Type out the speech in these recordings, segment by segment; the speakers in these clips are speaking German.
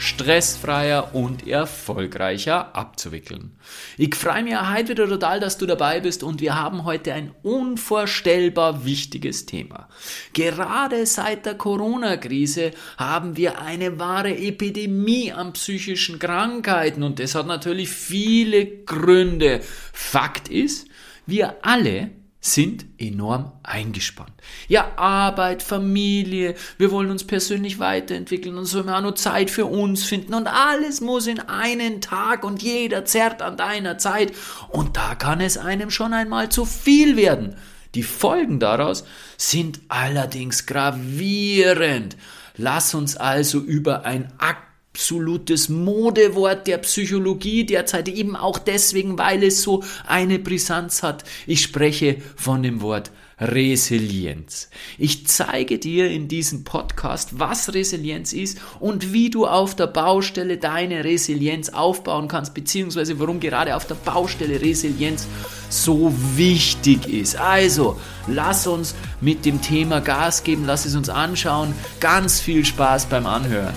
stressfreier und erfolgreicher abzuwickeln. Ich freue mich heute wieder total, dass du dabei bist und wir haben heute ein unvorstellbar wichtiges Thema. Gerade seit der Corona-Krise haben wir eine wahre Epidemie an psychischen Krankheiten und das hat natürlich viele Gründe. Fakt ist, wir alle sind enorm eingespannt. Ja, Arbeit, Familie, wir wollen uns persönlich weiterentwickeln und so auch nur Zeit für uns finden und alles muss in einen Tag und jeder zerrt an deiner Zeit und da kann es einem schon einmal zu viel werden. Die Folgen daraus sind allerdings gravierend. Lass uns also über ein Akt absolutes Modewort der Psychologie derzeit eben auch deswegen, weil es so eine Brisanz hat. Ich spreche von dem Wort Resilienz. Ich zeige dir in diesem Podcast, was Resilienz ist und wie du auf der Baustelle deine Resilienz aufbauen kannst, beziehungsweise warum gerade auf der Baustelle Resilienz so wichtig ist. Also, lass uns mit dem Thema Gas geben, lass es uns anschauen. Ganz viel Spaß beim Anhören.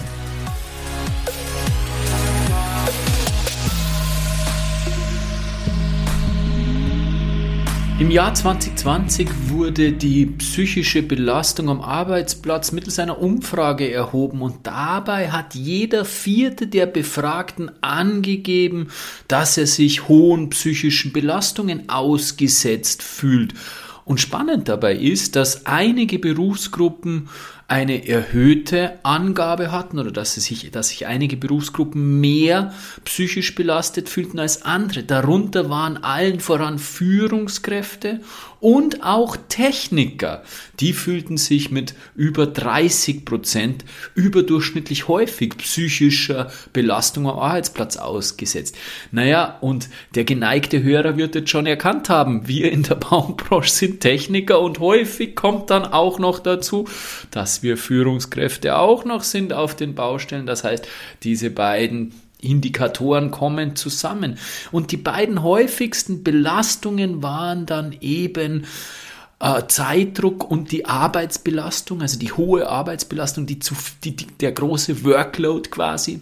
Im Jahr 2020 wurde die psychische Belastung am Arbeitsplatz mittels einer Umfrage erhoben und dabei hat jeder vierte der Befragten angegeben, dass er sich hohen psychischen Belastungen ausgesetzt fühlt. Und spannend dabei ist, dass einige Berufsgruppen eine erhöhte Angabe hatten oder dass, sich, dass sich einige Berufsgruppen mehr psychisch belastet fühlten als andere. Darunter waren allen voran Führungskräfte und auch Techniker, die fühlten sich mit über 30 Prozent überdurchschnittlich häufig psychischer Belastung am Arbeitsplatz ausgesetzt. Naja, und der geneigte Hörer wird jetzt schon erkannt haben, wir in der Baumbranche sind Techniker und häufig kommt dann auch noch dazu, dass wir Führungskräfte auch noch sind auf den Baustellen. Das heißt, diese beiden Indikatoren kommen zusammen. Und die beiden häufigsten Belastungen waren dann eben äh, Zeitdruck und die Arbeitsbelastung, also die hohe Arbeitsbelastung, die, zu, die, die der große Workload quasi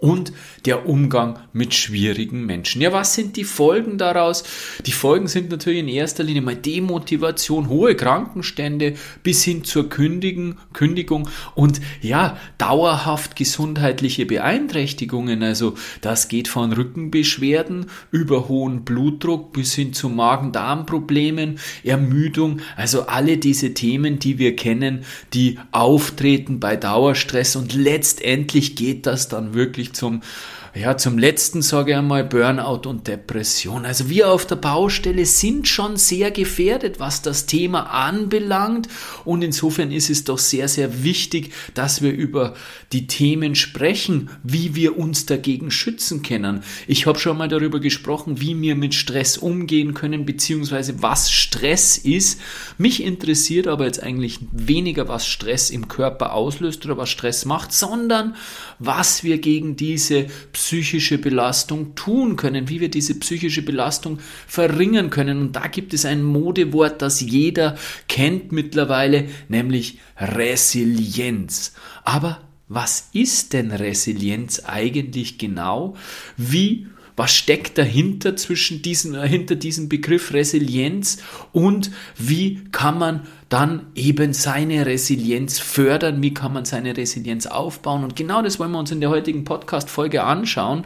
und der Umgang mit schwierigen Menschen. Ja, was sind die Folgen daraus? Die Folgen sind natürlich in erster Linie mal Demotivation, hohe Krankenstände bis hin zur Kündigen, Kündigung und ja, dauerhaft gesundheitliche Beeinträchtigungen. Also das geht von Rückenbeschwerden über hohen Blutdruck bis hin zu Magen-Darm-Problemen, Ermüdung. Also alle diese Themen, die wir kennen, die auftreten bei Dauerstress und letztendlich geht das dann wirklich zum, ja, zum letzten sage ich einmal Burnout und Depression. Also wir auf der Baustelle sind schon sehr gefährdet, was das Thema anbelangt. Und insofern ist es doch sehr, sehr wichtig, dass wir über die Themen sprechen, wie wir uns dagegen schützen können. Ich habe schon mal darüber gesprochen, wie wir mit Stress umgehen können, beziehungsweise was Stress ist. Mich interessiert aber jetzt eigentlich weniger, was Stress im Körper auslöst oder was Stress macht, sondern was wir gegen diese psychische Belastung tun können, wie wir diese psychische Belastung verringern können. Und da gibt es ein Modewort, das jeder kennt mittlerweile, nämlich Resilienz. Aber was ist denn Resilienz eigentlich genau? Wie was steckt dahinter zwischen diesen, hinter diesem Begriff Resilienz und wie kann man dann eben seine Resilienz fördern, wie kann man seine Resilienz aufbauen. Und genau das wollen wir uns in der heutigen Podcast-Folge anschauen.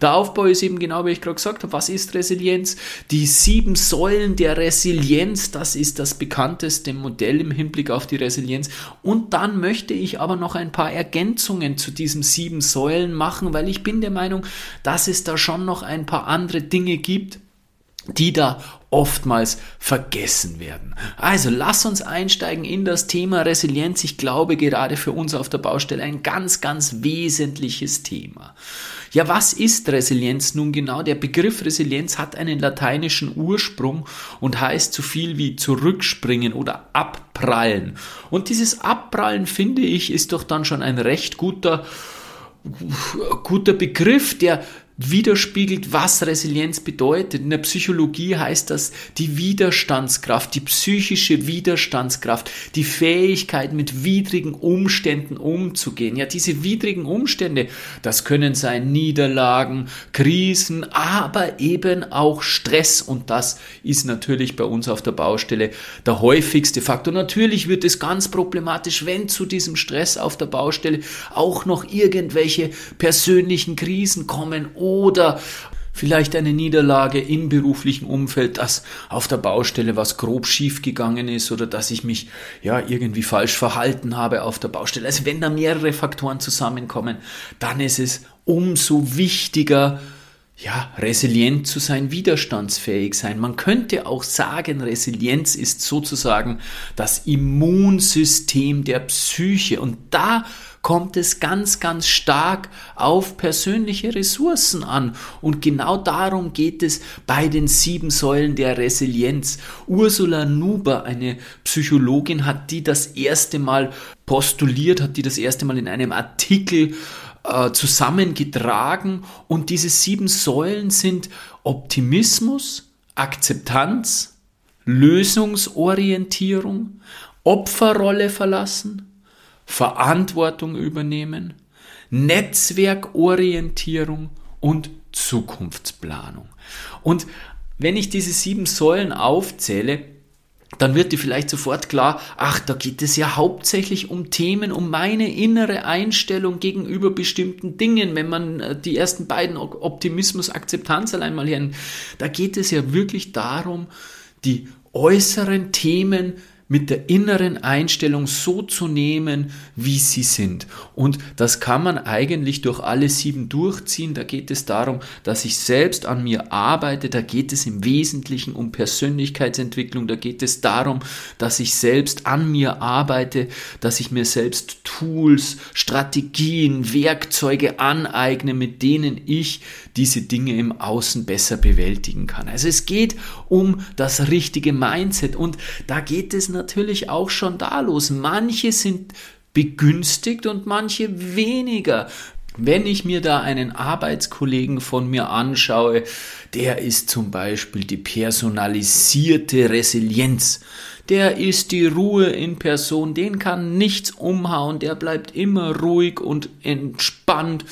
Der Aufbau ist eben genau, wie ich gerade gesagt habe, was ist Resilienz? Die sieben Säulen der Resilienz, das ist das bekannteste Modell im Hinblick auf die Resilienz. Und dann möchte ich aber noch ein paar Ergänzungen zu diesen sieben Säulen machen, weil ich bin der Meinung, dass es da schon noch ein paar andere Dinge gibt, die da oftmals vergessen werden. Also lass uns einsteigen in das Thema Resilienz. Ich glaube gerade für uns auf der Baustelle ein ganz, ganz wesentliches Thema. Ja, was ist Resilienz nun genau? Der Begriff Resilienz hat einen lateinischen Ursprung und heißt so viel wie zurückspringen oder abprallen. Und dieses Abprallen, finde ich, ist doch dann schon ein recht guter guter Begriff, der widerspiegelt, was Resilienz bedeutet. In der Psychologie heißt das die Widerstandskraft, die psychische Widerstandskraft, die Fähigkeit, mit widrigen Umständen umzugehen. Ja, diese widrigen Umstände, das können sein Niederlagen, Krisen, aber eben auch Stress. Und das ist natürlich bei uns auf der Baustelle der häufigste Faktor. Natürlich wird es ganz problematisch, wenn zu diesem Stress auf der Baustelle auch noch irgendwelche persönlichen Krisen kommen oder vielleicht eine Niederlage im beruflichen Umfeld, dass auf der Baustelle was grob schief gegangen ist oder dass ich mich ja irgendwie falsch verhalten habe auf der Baustelle. Also wenn da mehrere Faktoren zusammenkommen, dann ist es umso wichtiger, ja, resilient zu sein, widerstandsfähig sein. Man könnte auch sagen, Resilienz ist sozusagen das Immunsystem der Psyche. Und da kommt es ganz, ganz stark auf persönliche Ressourcen an. Und genau darum geht es bei den sieben Säulen der Resilienz. Ursula Nuber, eine Psychologin, hat die das erste Mal postuliert, hat die das erste Mal in einem Artikel äh, zusammengetragen. Und diese sieben Säulen sind Optimismus, Akzeptanz, Lösungsorientierung, Opferrolle verlassen, Verantwortung übernehmen, Netzwerkorientierung und Zukunftsplanung. Und wenn ich diese sieben Säulen aufzähle, dann wird dir vielleicht sofort klar, ach, da geht es ja hauptsächlich um Themen, um meine innere Einstellung gegenüber bestimmten Dingen. Wenn man äh, die ersten beiden Optimismus, Akzeptanz allein mal her, da geht es ja wirklich darum, die äußeren Themen mit der inneren Einstellung so zu nehmen, wie sie sind. Und das kann man eigentlich durch alle sieben durchziehen. Da geht es darum, dass ich selbst an mir arbeite. Da geht es im Wesentlichen um Persönlichkeitsentwicklung. Da geht es darum, dass ich selbst an mir arbeite, dass ich mir selbst Tools, Strategien, Werkzeuge aneigne, mit denen ich diese Dinge im Außen besser bewältigen kann. Also es geht um das richtige Mindset und da geht es natürlich auch schon da los. Manche sind begünstigt und manche weniger. Wenn ich mir da einen Arbeitskollegen von mir anschaue, der ist zum Beispiel die personalisierte Resilienz. Der ist die Ruhe in Person, den kann nichts umhauen, der bleibt immer ruhig und entspannt.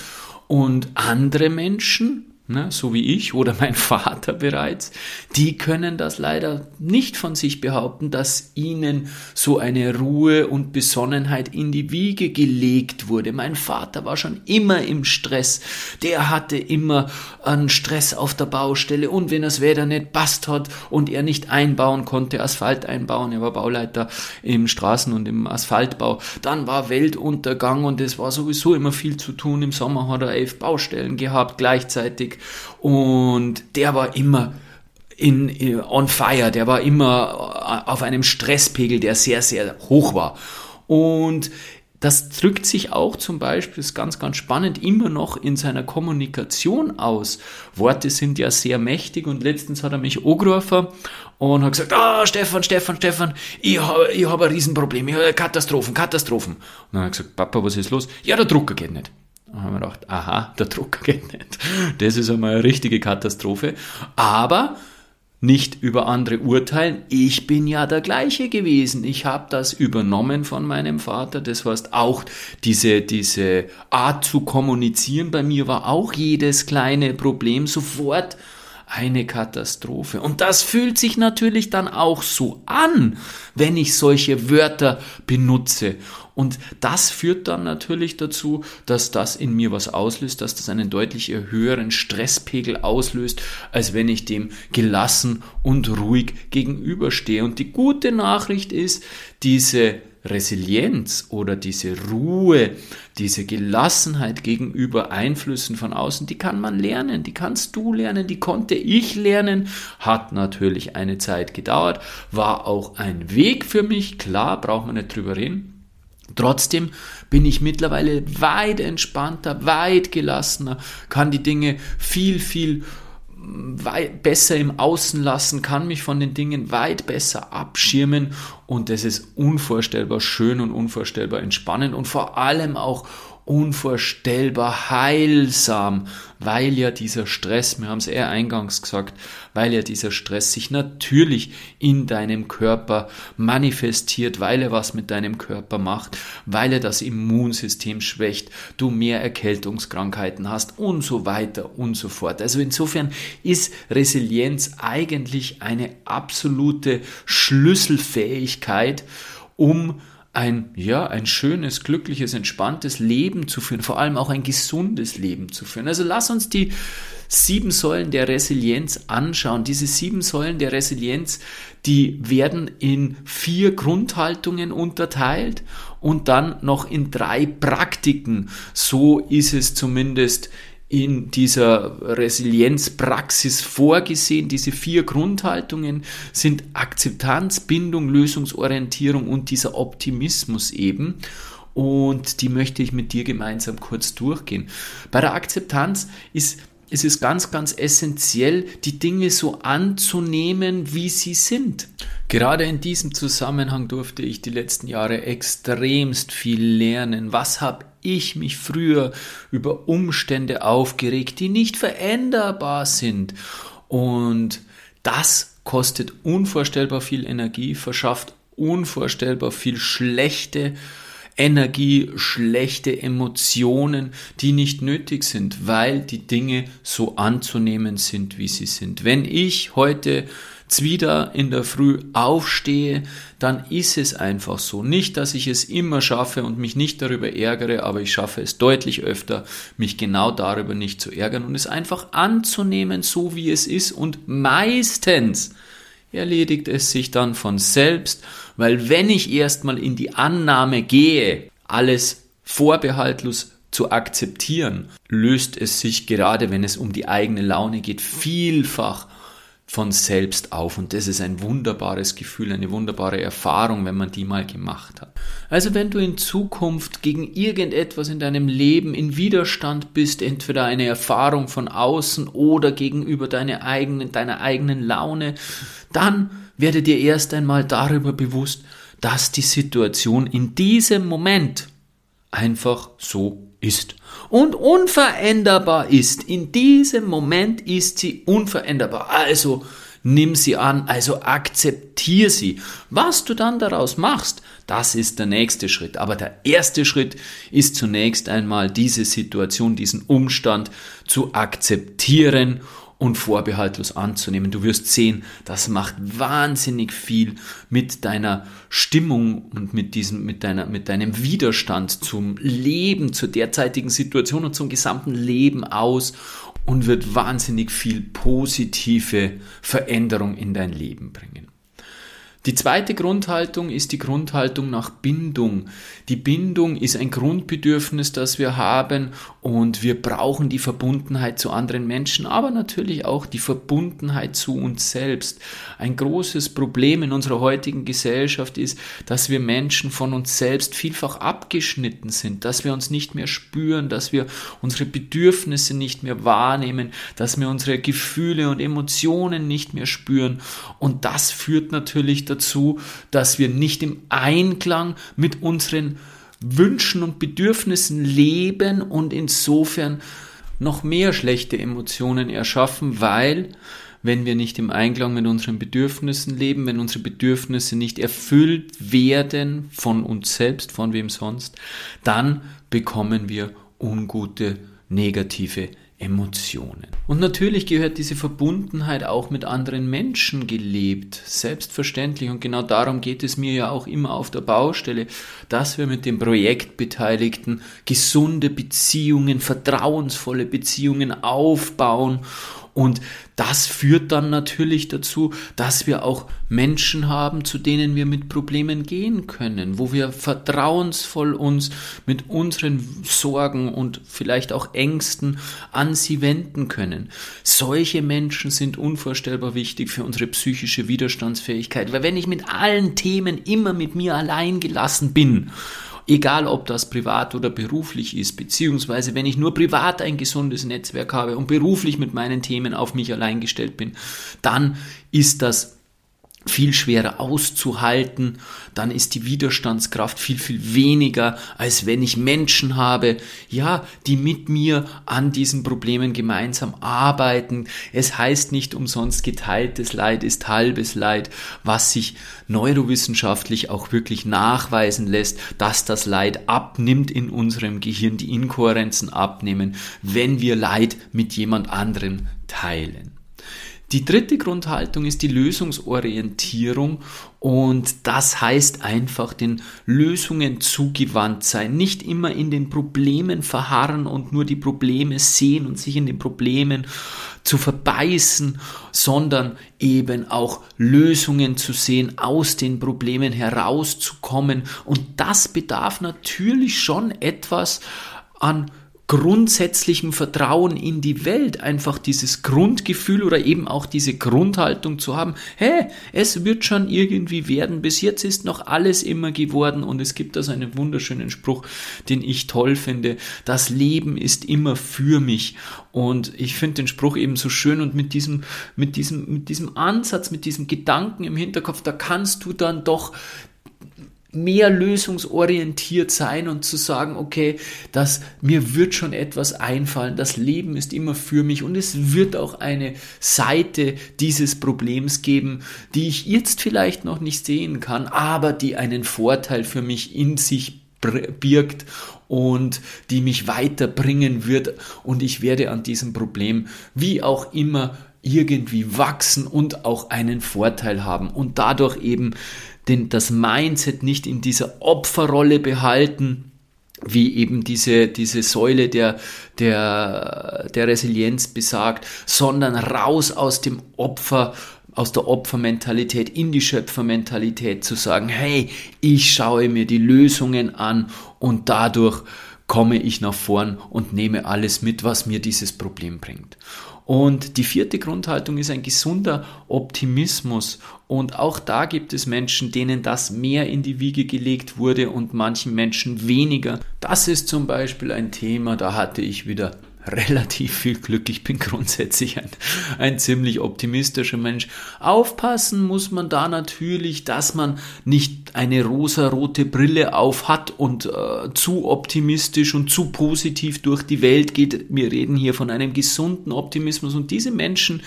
Und andere Menschen, ne, so wie ich oder mein Vater bereits, die können das leider nicht von sich behaupten, dass ihnen so eine Ruhe und Besonnenheit in die Wiege gelegt wurde. Mein Vater war schon immer im Stress, der hatte immer einen Stress auf der Baustelle und wenn das Wetter nicht passt hat und er nicht einbauen konnte, Asphalt einbauen, er war Bauleiter im Straßen- und im Asphaltbau, dann war Weltuntergang und es war sowieso immer viel zu tun. Im Sommer hat er elf Baustellen gehabt gleichzeitig und der war immer in, in, on fire, der war immer auf einem Stresspegel, der sehr, sehr hoch war. Und das drückt sich auch zum Beispiel, das ist ganz, ganz spannend, immer noch in seiner Kommunikation aus. Worte sind ja sehr mächtig und letztens hat er mich angerufen und hat gesagt, ah, Stefan, Stefan, Stefan, ich habe ich hab ein Riesenproblem, ich habe Katastrophen, Katastrophen. Und dann hat er gesagt, Papa, was ist los? Ja, der Drucker geht nicht. Dann haben wir gedacht, aha, der Drucker geht nicht. Das ist einmal eine richtige Katastrophe. Aber nicht über andere urteilen. Ich bin ja der gleiche gewesen. Ich habe das übernommen von meinem Vater. Das heißt, auch diese, diese Art zu kommunizieren bei mir war auch jedes kleine Problem sofort eine Katastrophe. Und das fühlt sich natürlich dann auch so an, wenn ich solche Wörter benutze. Und das führt dann natürlich dazu, dass das in mir was auslöst, dass das einen deutlich höheren Stresspegel auslöst, als wenn ich dem gelassen und ruhig gegenüberstehe. Und die gute Nachricht ist, diese Resilienz oder diese Ruhe, diese Gelassenheit gegenüber Einflüssen von außen, die kann man lernen, die kannst du lernen, die konnte ich lernen, hat natürlich eine Zeit gedauert, war auch ein Weg für mich, klar, braucht man nicht drüber reden. Trotzdem bin ich mittlerweile weit entspannter, weit gelassener, kann die Dinge viel, viel besser im Außen lassen, kann mich von den Dingen weit besser abschirmen. Und das ist unvorstellbar schön und unvorstellbar entspannend und vor allem auch unvorstellbar heilsam, weil ja dieser Stress, wir haben es eher eingangs gesagt, weil ja dieser Stress sich natürlich in deinem Körper manifestiert, weil er was mit deinem Körper macht, weil er das Immunsystem schwächt, du mehr Erkältungskrankheiten hast und so weiter und so fort. Also insofern ist Resilienz eigentlich eine absolute Schlüsselfähigkeit, um ein, ja, ein schönes, glückliches, entspanntes Leben zu führen, vor allem auch ein gesundes Leben zu führen. Also lass uns die sieben Säulen der Resilienz anschauen. Diese sieben Säulen der Resilienz, die werden in vier Grundhaltungen unterteilt und dann noch in drei Praktiken. So ist es zumindest in dieser Resilienzpraxis vorgesehen. Diese vier Grundhaltungen sind Akzeptanz, Bindung, Lösungsorientierung und dieser Optimismus eben. Und die möchte ich mit dir gemeinsam kurz durchgehen. Bei der Akzeptanz ist es ganz, ganz essentiell, die Dinge so anzunehmen, wie sie sind. Gerade in diesem Zusammenhang durfte ich die letzten Jahre extremst viel lernen. Was habe ich mich früher über Umstände aufgeregt, die nicht veränderbar sind? Und das kostet unvorstellbar viel Energie, verschafft unvorstellbar viel schlechte Energie, schlechte Emotionen, die nicht nötig sind, weil die Dinge so anzunehmen sind, wie sie sind. Wenn ich heute wieder in der Früh aufstehe, dann ist es einfach so. Nicht, dass ich es immer schaffe und mich nicht darüber ärgere, aber ich schaffe es deutlich öfter, mich genau darüber nicht zu ärgern und es einfach anzunehmen, so wie es ist und meistens erledigt es sich dann von selbst, weil wenn ich erstmal in die Annahme gehe, alles vorbehaltlos zu akzeptieren, löst es sich gerade, wenn es um die eigene Laune geht, vielfach von selbst auf. Und das ist ein wunderbares Gefühl, eine wunderbare Erfahrung, wenn man die mal gemacht hat. Also wenn du in Zukunft gegen irgendetwas in deinem Leben in Widerstand bist, entweder eine Erfahrung von außen oder gegenüber deine eigenen, deiner eigenen Laune, dann werde dir erst einmal darüber bewusst, dass die Situation in diesem Moment einfach so ist und unveränderbar ist. In diesem Moment ist sie unveränderbar. Also nimm sie an, also akzeptier sie. Was du dann daraus machst, das ist der nächste Schritt. Aber der erste Schritt ist zunächst einmal diese Situation, diesen Umstand zu akzeptieren und vorbehaltlos anzunehmen. Du wirst sehen, das macht wahnsinnig viel mit deiner Stimmung und mit diesem, mit deiner, mit deinem Widerstand zum Leben, zur derzeitigen Situation und zum gesamten Leben aus und wird wahnsinnig viel positive Veränderung in dein Leben bringen. Die zweite Grundhaltung ist die Grundhaltung nach Bindung. Die Bindung ist ein Grundbedürfnis, das wir haben und wir brauchen die Verbundenheit zu anderen Menschen, aber natürlich auch die Verbundenheit zu uns selbst. Ein großes Problem in unserer heutigen Gesellschaft ist, dass wir Menschen von uns selbst vielfach abgeschnitten sind, dass wir uns nicht mehr spüren, dass wir unsere Bedürfnisse nicht mehr wahrnehmen, dass wir unsere Gefühle und Emotionen nicht mehr spüren und das führt natürlich dazu, dazu, dass wir nicht im Einklang mit unseren Wünschen und Bedürfnissen leben und insofern noch mehr schlechte Emotionen erschaffen, weil wenn wir nicht im Einklang mit unseren Bedürfnissen leben, wenn unsere Bedürfnisse nicht erfüllt werden von uns selbst, von wem sonst, dann bekommen wir ungute, negative Emotionen. Und natürlich gehört diese Verbundenheit auch mit anderen Menschen gelebt, selbstverständlich. Und genau darum geht es mir ja auch immer auf der Baustelle, dass wir mit den Projektbeteiligten gesunde Beziehungen, vertrauensvolle Beziehungen aufbauen und das führt dann natürlich dazu, dass wir auch Menschen haben, zu denen wir mit Problemen gehen können, wo wir vertrauensvoll uns mit unseren Sorgen und vielleicht auch Ängsten an sie wenden können. Solche Menschen sind unvorstellbar wichtig für unsere psychische Widerstandsfähigkeit, weil wenn ich mit allen Themen immer mit mir allein gelassen bin egal ob das privat oder beruflich ist, beziehungsweise wenn ich nur privat ein gesundes Netzwerk habe und beruflich mit meinen Themen auf mich allein gestellt bin, dann ist das viel schwerer auszuhalten, dann ist die Widerstandskraft viel, viel weniger, als wenn ich Menschen habe, ja, die mit mir an diesen Problemen gemeinsam arbeiten. Es heißt nicht umsonst, geteiltes Leid ist halbes Leid, was sich neurowissenschaftlich auch wirklich nachweisen lässt, dass das Leid abnimmt in unserem Gehirn, die Inkohärenzen abnehmen, wenn wir Leid mit jemand anderem teilen. Die dritte Grundhaltung ist die Lösungsorientierung und das heißt einfach den Lösungen zugewandt sein, nicht immer in den Problemen verharren und nur die Probleme sehen und sich in den Problemen zu verbeißen, sondern eben auch Lösungen zu sehen, aus den Problemen herauszukommen. Und das bedarf natürlich schon etwas an grundsätzlichem Vertrauen in die Welt, einfach dieses Grundgefühl oder eben auch diese Grundhaltung zu haben, hä, es wird schon irgendwie werden, bis jetzt ist noch alles immer geworden und es gibt also einen wunderschönen Spruch, den ich toll finde, das Leben ist immer für mich. Und ich finde den Spruch eben so schön und mit diesem, mit diesem, mit diesem Ansatz, mit diesem Gedanken im Hinterkopf, da kannst du dann doch mehr lösungsorientiert sein und zu sagen, okay, dass mir wird schon etwas einfallen, das Leben ist immer für mich und es wird auch eine Seite dieses Problems geben, die ich jetzt vielleicht noch nicht sehen kann, aber die einen Vorteil für mich in sich birgt und die mich weiterbringen wird und ich werde an diesem Problem wie auch immer irgendwie wachsen und auch einen Vorteil haben und dadurch eben den, das Mindset nicht in dieser Opferrolle behalten, wie eben diese, diese Säule der, der, der Resilienz besagt, sondern raus aus dem Opfer, aus der Opfermentalität in die Schöpfermentalität zu sagen, hey, ich schaue mir die Lösungen an und dadurch komme ich nach vorn und nehme alles mit, was mir dieses Problem bringt. Und die vierte Grundhaltung ist ein gesunder Optimismus. Und auch da gibt es Menschen, denen das mehr in die Wiege gelegt wurde und manchen Menschen weniger. Das ist zum Beispiel ein Thema, da hatte ich wieder relativ viel Glück. Ich bin grundsätzlich ein, ein ziemlich optimistischer Mensch. Aufpassen muss man da natürlich, dass man nicht eine rosa-rote Brille auf hat und äh, zu optimistisch und zu positiv durch die Welt geht. Wir reden hier von einem gesunden Optimismus und diese Menschen,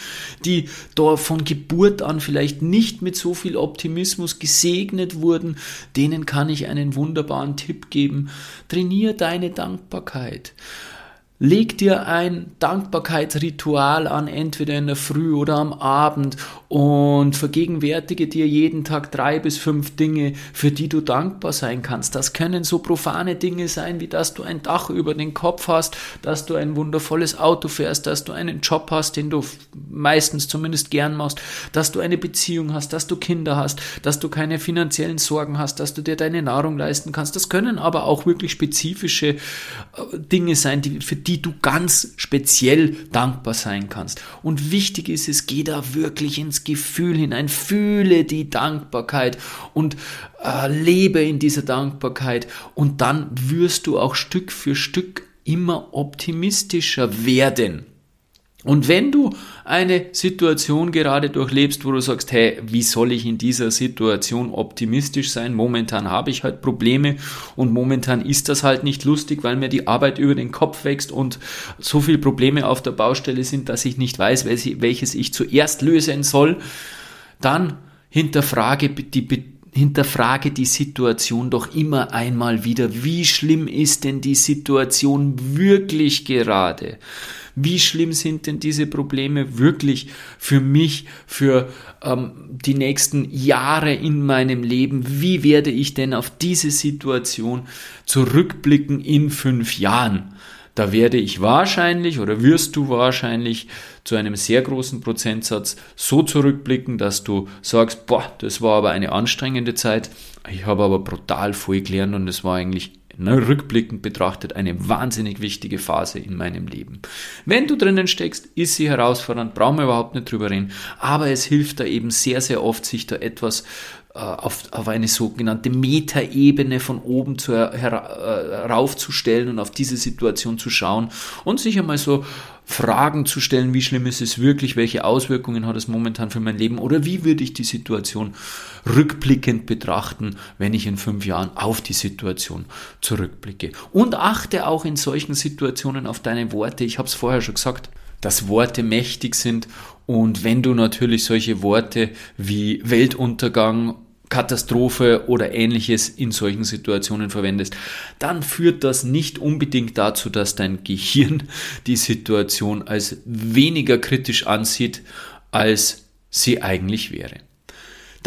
die da von Geburt an vielleicht nicht mit so viel Optimismus gesegnet wurden, denen kann ich einen wunderbaren Tipp geben. Trainier deine Dankbarkeit. Leg dir ein Dankbarkeitsritual an, entweder in der Früh oder am Abend und vergegenwärtige dir jeden Tag drei bis fünf Dinge, für die du dankbar sein kannst. Das können so profane Dinge sein, wie dass du ein Dach über den Kopf hast, dass du ein wundervolles Auto fährst, dass du einen Job hast, den du meistens zumindest gern machst, dass du eine Beziehung hast, dass du Kinder hast, dass du keine finanziellen Sorgen hast, dass du dir deine Nahrung leisten kannst. Das können aber auch wirklich spezifische äh, Dinge sein, die für die du ganz speziell dankbar sein kannst. Und wichtig ist es, geh da wirklich ins Gefühl hinein, fühle die Dankbarkeit und äh, lebe in dieser Dankbarkeit und dann wirst du auch Stück für Stück immer optimistischer werden. Und wenn du eine Situation gerade durchlebst, wo du sagst, hey, wie soll ich in dieser Situation optimistisch sein? Momentan habe ich halt Probleme und momentan ist das halt nicht lustig, weil mir die Arbeit über den Kopf wächst und so viele Probleme auf der Baustelle sind, dass ich nicht weiß, welches ich zuerst lösen soll. Dann hinterfrage die hinterfrage die Situation doch immer einmal wieder. Wie schlimm ist denn die Situation wirklich gerade? Wie schlimm sind denn diese Probleme wirklich für mich, für ähm, die nächsten Jahre in meinem Leben? Wie werde ich denn auf diese Situation zurückblicken in fünf Jahren? Da werde ich wahrscheinlich oder wirst du wahrscheinlich zu einem sehr großen Prozentsatz so zurückblicken, dass du sagst, boah, das war aber eine anstrengende Zeit. Ich habe aber brutal viel gelernt und es war eigentlich ne, rückblickend betrachtet eine wahnsinnig wichtige Phase in meinem Leben. Wenn du drinnen steckst, ist sie herausfordernd, brauchen wir überhaupt nicht drüber reden, aber es hilft da eben sehr, sehr oft, sich da etwas auf, auf eine sogenannte Metaebene von oben zu, her, äh, und auf diese Situation zu schauen und sich einmal so Fragen zu stellen, wie schlimm ist es wirklich, welche Auswirkungen hat es momentan für mein Leben oder wie würde ich die Situation rückblickend betrachten, wenn ich in fünf Jahren auf die Situation zurückblicke. Und achte auch in solchen Situationen auf deine Worte. Ich habe es vorher schon gesagt, dass Worte mächtig sind und wenn du natürlich solche Worte wie Weltuntergang Katastrophe oder ähnliches in solchen Situationen verwendest, dann führt das nicht unbedingt dazu, dass dein Gehirn die Situation als weniger kritisch ansieht, als sie eigentlich wäre.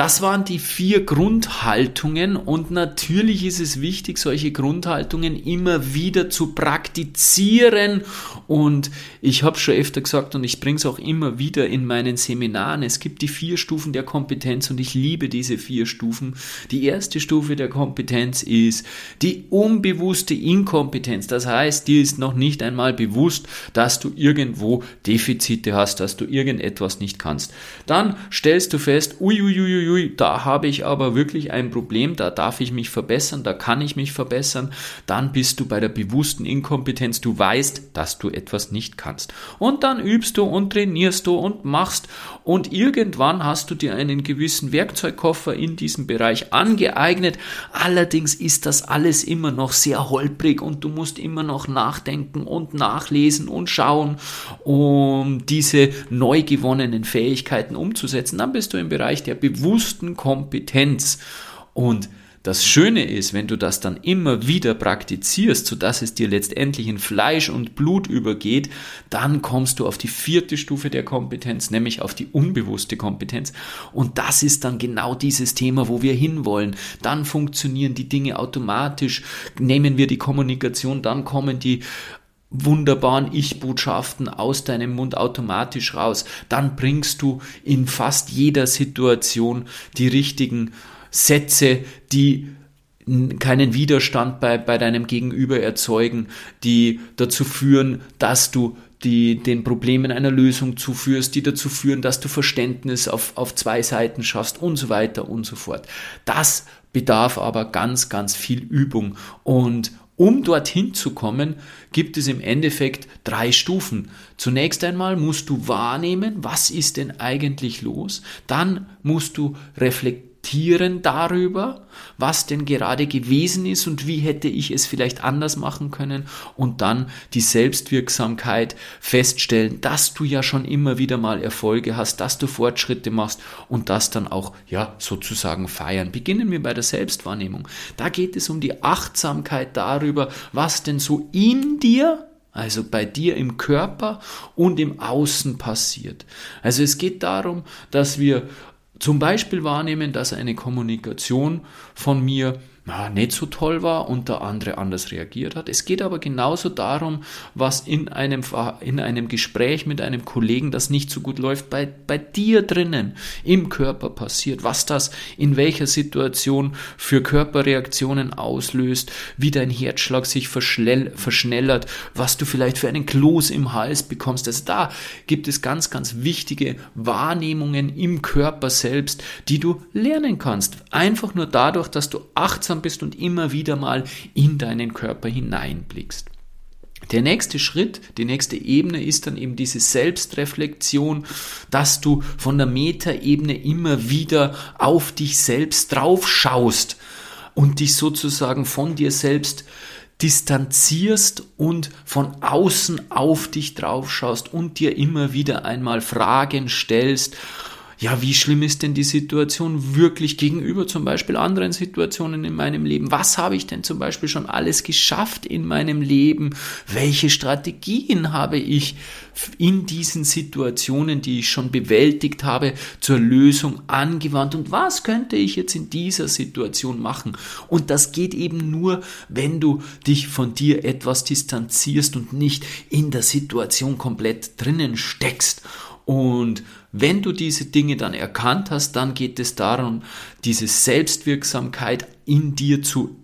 Das waren die vier Grundhaltungen und natürlich ist es wichtig, solche Grundhaltungen immer wieder zu praktizieren und ich habe schon öfter gesagt und ich bringe es auch immer wieder in meinen Seminaren. Es gibt die vier Stufen der Kompetenz und ich liebe diese vier Stufen. Die erste Stufe der Kompetenz ist die unbewusste Inkompetenz. Das heißt, dir ist noch nicht einmal bewusst, dass du irgendwo Defizite hast, dass du irgendetwas nicht kannst. Dann stellst du fest, uiuiui, uiuiui, da habe ich aber wirklich ein Problem, da darf ich mich verbessern, da kann ich mich verbessern, dann bist du bei der bewussten Inkompetenz, du weißt, dass du etwas nicht kannst. Und dann übst du und trainierst du und machst und irgendwann hast du dir einen gewissen Werkzeugkoffer in diesem Bereich angeeignet. Allerdings ist das alles immer noch sehr holprig und du musst immer noch nachdenken und nachlesen und schauen, um diese neu gewonnenen Fähigkeiten umzusetzen. Dann bist du im Bereich der bewussten Kompetenz. Und das Schöne ist, wenn du das dann immer wieder praktizierst, sodass es dir letztendlich in Fleisch und Blut übergeht, dann kommst du auf die vierte Stufe der Kompetenz, nämlich auf die unbewusste Kompetenz. Und das ist dann genau dieses Thema, wo wir hinwollen. Dann funktionieren die Dinge automatisch. Nehmen wir die Kommunikation, dann kommen die wunderbaren Ich-Botschaften aus deinem Mund automatisch raus. Dann bringst du in fast jeder Situation die richtigen Sätze, die keinen Widerstand bei, bei deinem Gegenüber erzeugen, die dazu führen, dass du die den Problemen einer Lösung zuführst, die dazu führen, dass du Verständnis auf, auf zwei Seiten schaffst und so weiter und so fort. Das bedarf aber ganz, ganz viel Übung und um dorthin zu kommen, gibt es im Endeffekt drei Stufen. Zunächst einmal musst du wahrnehmen, was ist denn eigentlich los? Dann musst du reflektieren, reflektieren darüber, was denn gerade gewesen ist und wie hätte ich es vielleicht anders machen können und dann die Selbstwirksamkeit feststellen, dass du ja schon immer wieder mal Erfolge hast, dass du Fortschritte machst und das dann auch, ja, sozusagen feiern. Beginnen wir bei der Selbstwahrnehmung. Da geht es um die Achtsamkeit darüber, was denn so in dir also bei dir im Körper und im Außen passiert. Also es geht darum, dass wir zum Beispiel wahrnehmen, dass eine Kommunikation von mir na, nicht so toll war und der andere anders reagiert hat. Es geht aber genauso darum, was in einem, in einem Gespräch mit einem Kollegen, das nicht so gut läuft, bei, bei dir drinnen im Körper passiert, was das in welcher Situation für Körperreaktionen auslöst, wie dein Herzschlag sich verschnellert, was du vielleicht für einen Kloß im Hals bekommst. Also da gibt es ganz, ganz wichtige Wahrnehmungen im Körper selbst, die du lernen kannst. Einfach nur dadurch, dass du achtsam bist und immer wieder mal in deinen Körper hineinblickst. Der nächste Schritt, die nächste Ebene ist dann eben diese Selbstreflexion, dass du von der Metaebene immer wieder auf dich selbst drauf schaust und dich sozusagen von dir selbst distanzierst und von außen auf dich drauf schaust und dir immer wieder einmal Fragen stellst ja, wie schlimm ist denn die Situation wirklich gegenüber zum Beispiel anderen Situationen in meinem Leben? Was habe ich denn zum Beispiel schon alles geschafft in meinem Leben? Welche Strategien habe ich in diesen Situationen, die ich schon bewältigt habe, zur Lösung angewandt? Und was könnte ich jetzt in dieser Situation machen? Und das geht eben nur, wenn du dich von dir etwas distanzierst und nicht in der Situation komplett drinnen steckst. Und wenn du diese Dinge dann erkannt hast, dann geht es darum, diese Selbstwirksamkeit in dir zu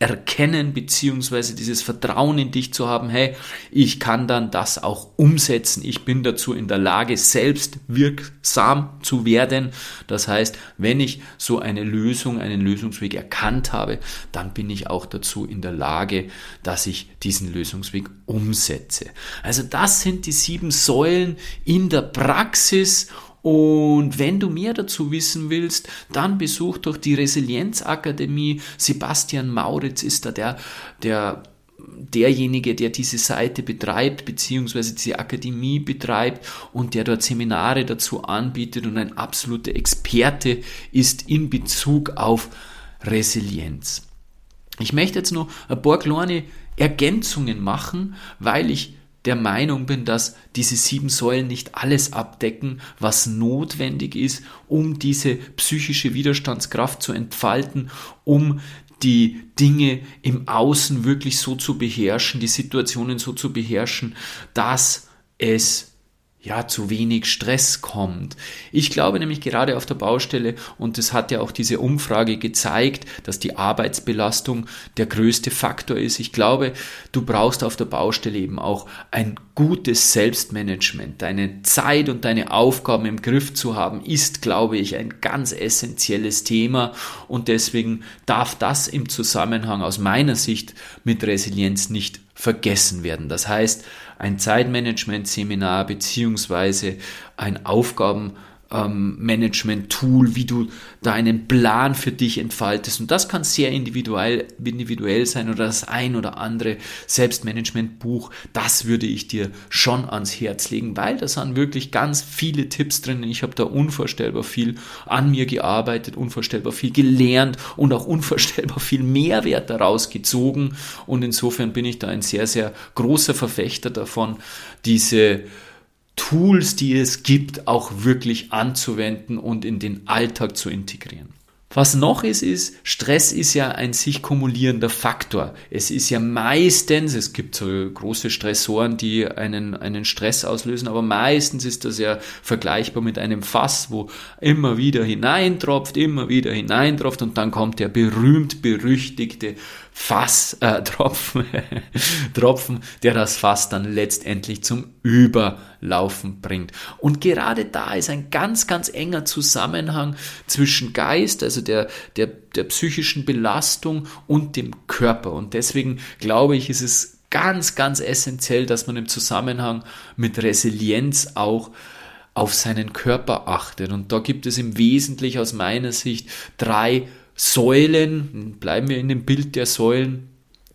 erkennen, beziehungsweise dieses Vertrauen in dich zu haben, hey, ich kann dann das auch umsetzen, ich bin dazu in der Lage, selbst wirksam zu werden. Das heißt, wenn ich so eine Lösung, einen Lösungsweg erkannt habe, dann bin ich auch dazu in der Lage, dass ich diesen Lösungsweg umsetze. Also das sind die sieben Säulen in der Praxis und wenn du mehr dazu wissen willst, dann besuch doch die Resilienzakademie. Sebastian Mauritz ist da der, der derjenige, der diese Seite betreibt, beziehungsweise diese Akademie betreibt und der dort Seminare dazu anbietet und ein absoluter Experte ist in Bezug auf Resilienz. Ich möchte jetzt noch ein paar kleine Ergänzungen machen, weil ich der Meinung bin, dass diese sieben Säulen nicht alles abdecken, was notwendig ist, um diese psychische Widerstandskraft zu entfalten, um die Dinge im Außen wirklich so zu beherrschen, die Situationen so zu beherrschen, dass es ja, zu wenig Stress kommt. Ich glaube nämlich gerade auf der Baustelle, und das hat ja auch diese Umfrage gezeigt, dass die Arbeitsbelastung der größte Faktor ist. Ich glaube, du brauchst auf der Baustelle eben auch ein gutes Selbstmanagement. Deine Zeit und deine Aufgaben im Griff zu haben, ist, glaube ich, ein ganz essentielles Thema. Und deswegen darf das im Zusammenhang aus meiner Sicht mit Resilienz nicht vergessen werden. Das heißt, ein Zeitmanagement-Seminar beziehungsweise ein Aufgaben- ähm, Management-Tool, wie du da einen Plan für dich entfaltest. Und das kann sehr individuell, individuell sein oder das ein oder andere Selbstmanagement-Buch. Das würde ich dir schon ans Herz legen, weil da sind wirklich ganz viele Tipps drin. Ich habe da unvorstellbar viel an mir gearbeitet, unvorstellbar viel gelernt und auch unvorstellbar viel Mehrwert daraus gezogen. Und insofern bin ich da ein sehr, sehr großer Verfechter davon, diese Tools, die es gibt, auch wirklich anzuwenden und in den Alltag zu integrieren. Was noch ist, ist, Stress ist ja ein sich kumulierender Faktor. Es ist ja meistens, es gibt so große Stressoren, die einen, einen Stress auslösen, aber meistens ist das ja vergleichbar mit einem Fass, wo immer wieder hineintropft, immer wieder hineintropft und dann kommt der berühmt berüchtigte Fass, äh, Tropfen, Tropfen, der das Fass dann letztendlich zum Überlaufen bringt. Und gerade da ist ein ganz, ganz enger Zusammenhang zwischen Geist, also der, der, der psychischen Belastung und dem Körper. Und deswegen glaube ich, ist es ganz, ganz essentiell, dass man im Zusammenhang mit Resilienz auch auf seinen Körper achtet. Und da gibt es im Wesentlichen aus meiner Sicht drei Säulen, bleiben wir in dem Bild der Säulen,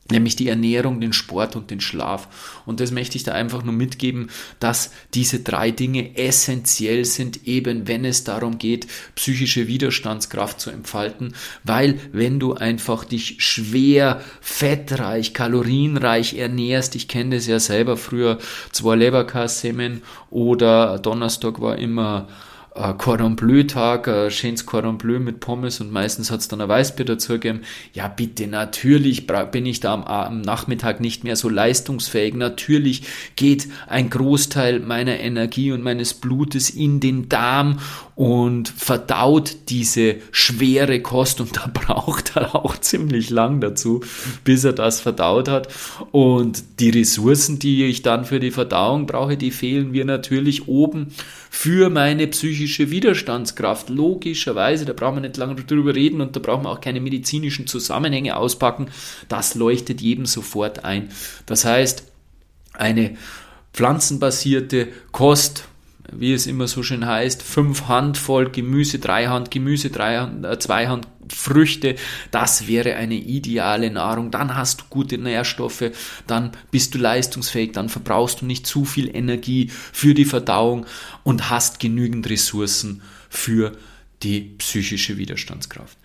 nämlich die Ernährung, den Sport und den Schlaf. Und das möchte ich da einfach nur mitgeben, dass diese drei Dinge essentiell sind, eben wenn es darum geht, psychische Widerstandskraft zu entfalten, weil wenn du einfach dich schwer, fettreich, kalorienreich ernährst, ich kenne das ja selber früher, zwei Leberkassemmen oder Donnerstag war immer äh, Cordon Bleu Tag, äh, schönes Cordon Bleu mit Pommes und meistens hat's dann ein Weißbier dazu gegeben. Ja, bitte, natürlich bin ich da am, am Nachmittag nicht mehr so leistungsfähig. Natürlich geht ein Großteil meiner Energie und meines Blutes in den Darm und verdaut diese schwere Kost und da braucht er auch ziemlich lang dazu, bis er das verdaut hat. Und die Ressourcen, die ich dann für die Verdauung brauche, die fehlen mir natürlich oben für meine psychische Widerstandskraft. Logischerweise, da brauchen wir nicht lange drüber reden und da brauchen wir auch keine medizinischen Zusammenhänge auspacken. Das leuchtet jedem sofort ein. Das heißt, eine pflanzenbasierte Kost, wie es immer so schön heißt, fünf Handvoll Gemüse, drei Hand Gemüse, drei Hand, äh, zwei Hand Früchte, das wäre eine ideale Nahrung. Dann hast du gute Nährstoffe, dann bist du leistungsfähig, dann verbrauchst du nicht zu viel Energie für die Verdauung und hast genügend Ressourcen für die psychische Widerstandskraft.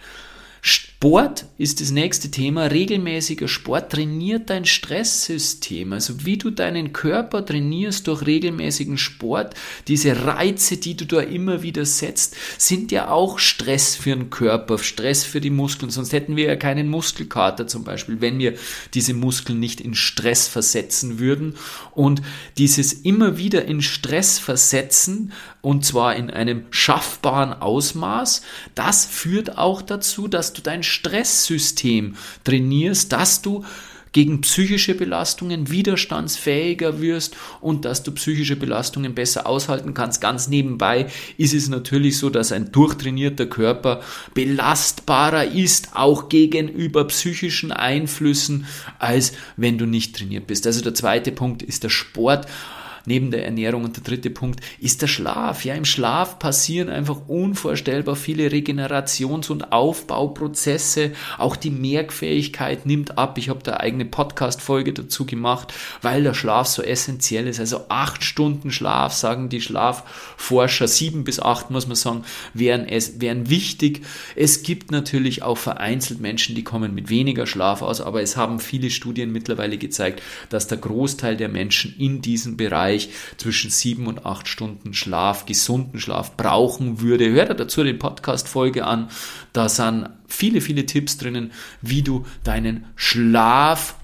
Sport ist das nächste Thema. Regelmäßiger Sport trainiert dein Stresssystem. Also wie du deinen Körper trainierst durch regelmäßigen Sport. Diese Reize, die du da immer wieder setzt, sind ja auch Stress für den Körper, Stress für die Muskeln. Sonst hätten wir ja keinen Muskelkater zum Beispiel, wenn wir diese Muskeln nicht in Stress versetzen würden. Und dieses immer wieder in Stress versetzen und zwar in einem schaffbaren Ausmaß. Das führt auch dazu, dass du dein Stresssystem trainierst, dass du gegen psychische Belastungen widerstandsfähiger wirst und dass du psychische Belastungen besser aushalten kannst. Ganz nebenbei ist es natürlich so, dass ein durchtrainierter Körper belastbarer ist, auch gegenüber psychischen Einflüssen, als wenn du nicht trainiert bist. Also der zweite Punkt ist der Sport neben der Ernährung. Und der dritte Punkt ist der Schlaf. Ja, im Schlaf passieren einfach unvorstellbar viele Regenerations- und Aufbauprozesse. Auch die Merkfähigkeit nimmt ab. Ich habe da eigene Podcast-Folge dazu gemacht, weil der Schlaf so essentiell ist. Also acht Stunden Schlaf, sagen die Schlafforscher, sieben bis acht, muss man sagen, wären, es, wären wichtig. Es gibt natürlich auch vereinzelt Menschen, die kommen mit weniger Schlaf aus, aber es haben viele Studien mittlerweile gezeigt, dass der Großteil der Menschen in diesem Bereich Bereich zwischen sieben und acht Stunden Schlaf, gesunden Schlaf brauchen würde. Hör da dazu die Podcast-Folge an. Da sind viele, viele Tipps drinnen, wie du deinen Schlaf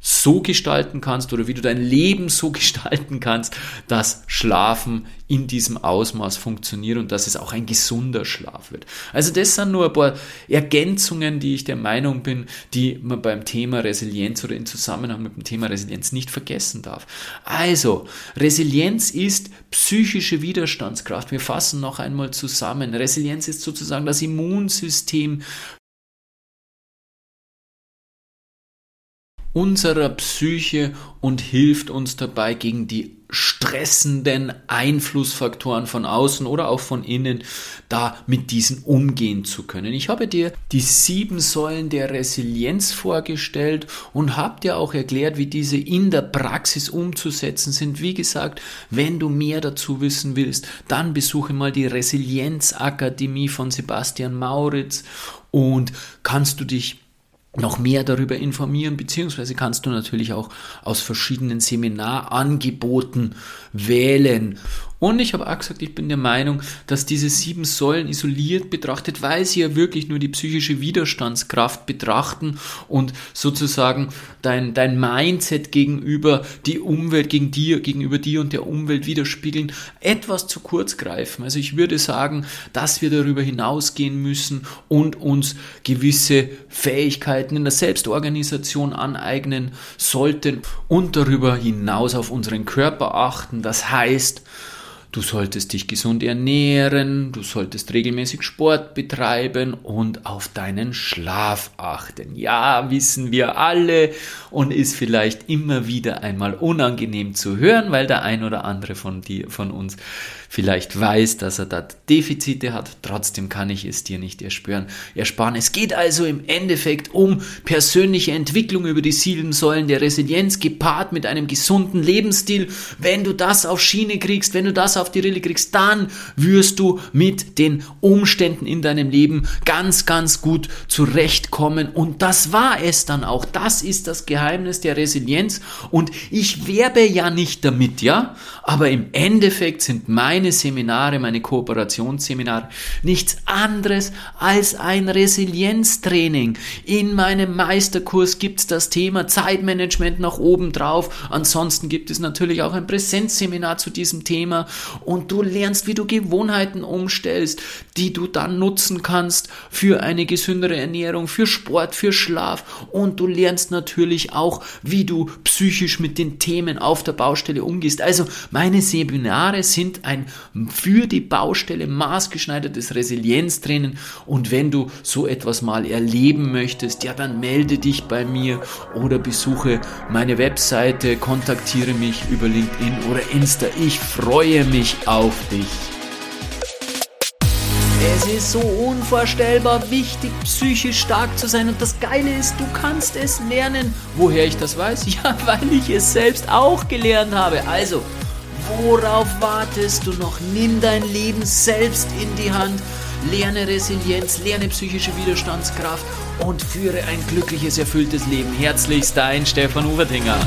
so gestalten kannst oder wie du dein Leben so gestalten kannst, dass Schlafen in diesem Ausmaß funktioniert und dass es auch ein gesunder Schlaf wird. Also das sind nur ein paar Ergänzungen, die ich der Meinung bin, die man beim Thema Resilienz oder in Zusammenhang mit dem Thema Resilienz nicht vergessen darf. Also, Resilienz ist psychische Widerstandskraft. Wir fassen noch einmal zusammen. Resilienz ist sozusagen das Immunsystem unserer Psyche und hilft uns dabei gegen die stressenden Einflussfaktoren von außen oder auch von innen da mit diesen umgehen zu können. Ich habe dir die sieben Säulen der Resilienz vorgestellt und habe dir auch erklärt, wie diese in der Praxis umzusetzen sind. Wie gesagt, wenn du mehr dazu wissen willst, dann besuche mal die Resilienzakademie von Sebastian Mauritz und kannst du dich noch mehr darüber informieren, beziehungsweise kannst du natürlich auch aus verschiedenen Seminarangeboten wählen. Und ich habe auch gesagt, ich bin der Meinung, dass diese sieben Säulen isoliert betrachtet, weil sie ja wirklich nur die psychische Widerstandskraft betrachten und sozusagen dein, dein Mindset gegenüber die Umwelt, gegen dir, gegenüber dir und der Umwelt widerspiegeln, etwas zu kurz greifen. Also ich würde sagen, dass wir darüber hinausgehen müssen und uns gewisse Fähigkeiten in der Selbstorganisation aneignen sollten und darüber hinaus auf unseren Körper achten. Das heißt, Du solltest dich gesund ernähren, du solltest regelmäßig Sport betreiben und auf deinen Schlaf achten. Ja, wissen wir alle und ist vielleicht immer wieder einmal unangenehm zu hören, weil der ein oder andere von dir, von uns vielleicht weiß, dass er da Defizite hat. Trotzdem kann ich es dir nicht erspüren, ersparen. Es geht also im Endeffekt um persönliche Entwicklung über die sieben Säulen der Resilienz gepaart mit einem gesunden Lebensstil. Wenn du das auf Schiene kriegst, wenn du das die Rille kriegst, dann wirst du mit den Umständen in deinem Leben ganz, ganz gut zurechtkommen. Und das war es dann auch. Das ist das Geheimnis der Resilienz. Und ich werbe ja nicht damit, ja. Aber im Endeffekt sind meine meine Seminare, meine Kooperationsseminare nichts anderes als ein Resilienztraining. In meinem Meisterkurs gibt es das Thema Zeitmanagement nach oben drauf. Ansonsten gibt es natürlich auch ein Präsenzseminar zu diesem Thema und du lernst, wie du Gewohnheiten umstellst, die du dann nutzen kannst für eine gesündere Ernährung, für Sport, für Schlaf und du lernst natürlich auch, wie du psychisch mit den Themen auf der Baustelle umgehst. Also meine Seminare sind ein für die Baustelle maßgeschneidertes Resilienztraining. Und wenn du so etwas mal erleben möchtest, ja, dann melde dich bei mir oder besuche meine Webseite, kontaktiere mich über LinkedIn oder Insta. Ich freue mich auf dich. Es ist so unvorstellbar wichtig, psychisch stark zu sein. Und das Geile ist, du kannst es lernen. Woher ich das weiß? Ja, weil ich es selbst auch gelernt habe. Also, Worauf wartest du noch? Nimm dein Leben selbst in die Hand. Lerne Resilienz, lerne psychische Widerstandskraft und führe ein glückliches, erfülltes Leben. Herzlichst dein Stefan Uvertinger.